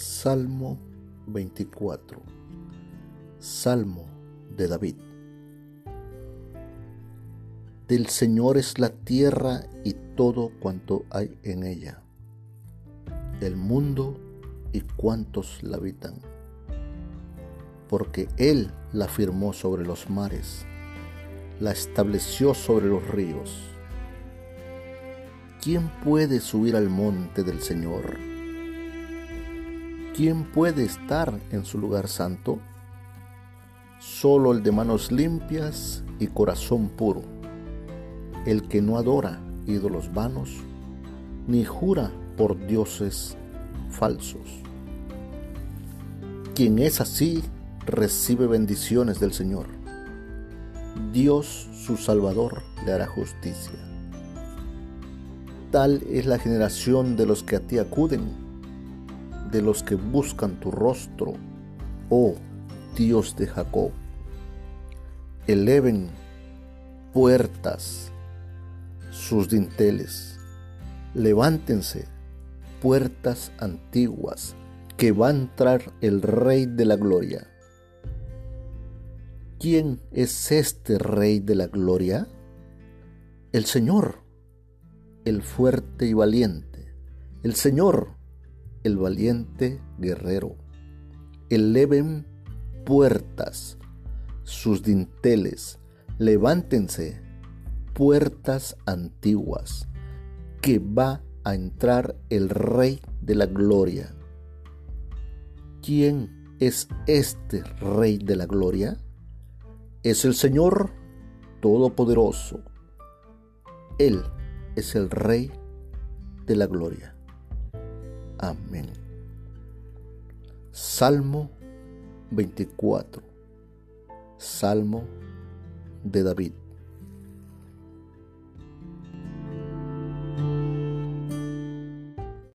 Salmo 24 Salmo de David Del Señor es la tierra y todo cuanto hay en ella, el mundo y cuantos la habitan, porque Él la firmó sobre los mares, la estableció sobre los ríos. ¿Quién puede subir al monte del Señor? ¿Quién puede estar en su lugar santo? Solo el de manos limpias y corazón puro, el que no adora ídolos vanos, ni jura por dioses falsos. Quien es así recibe bendiciones del Señor. Dios su Salvador le hará justicia. Tal es la generación de los que a ti acuden de los que buscan tu rostro, oh Dios de Jacob. Eleven puertas sus dinteles, levántense puertas antiguas, que va a entrar el Rey de la Gloria. ¿Quién es este Rey de la Gloria? El Señor, el fuerte y valiente, el Señor, el valiente guerrero. Eleven puertas, sus dinteles, levántense, puertas antiguas, que va a entrar el Rey de la Gloria. ¿Quién es este Rey de la Gloria? Es el Señor Todopoderoso. Él es el Rey de la Gloria. Amén. Salmo 24. Salmo de David.